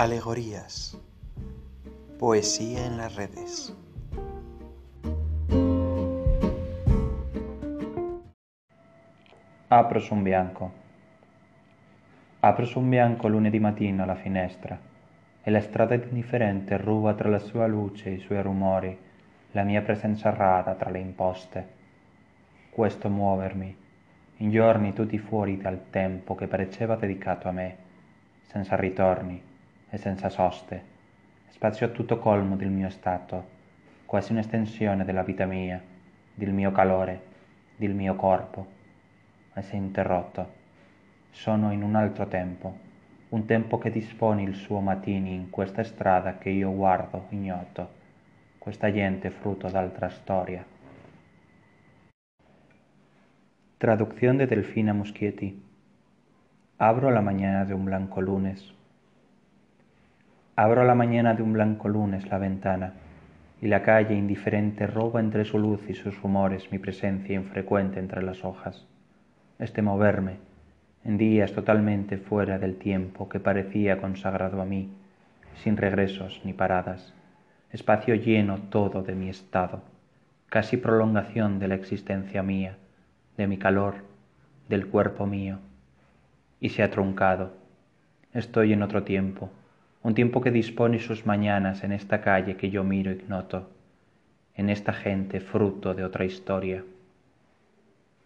Alegorías. Poesía en las redes. Apro su un bianco. Apro su un bianco lunedì mattina la finestra e la strada indifferente ruba tra la sua luce e i suoi rumori la mia presenza rara tra le imposte. Questo muovermi, in giorni tutti fuori dal tempo che pareceva dedicato a me, senza ritorni e senza soste, spazio tutto colmo del mio stato, quasi un'estensione della vita mia, del mio calore, del mio corpo, ma è interrotto. Sono in un altro tempo, un tempo che dispone il suo mattini in questa strada che io guardo ignoto, questa gente frutto d'altra storia. Traducción de Delfina Muschietti. Abro la mañana de un blanco lunes. Abro la mañana de un blanco lunes la ventana, y la calle indiferente roba entre su luz y sus rumores mi presencia infrecuente entre las hojas. Este moverme, en días totalmente fuera del tiempo que parecía consagrado a mí, sin regresos ni paradas, espacio lleno todo de mi estado, casi prolongación de la existencia mía, de mi calor, del cuerpo mío, y se ha truncado. Estoy en otro tiempo, un tiempo que dispone sus mañanas en esta calle que yo miro ignoto, en esta gente fruto de otra historia.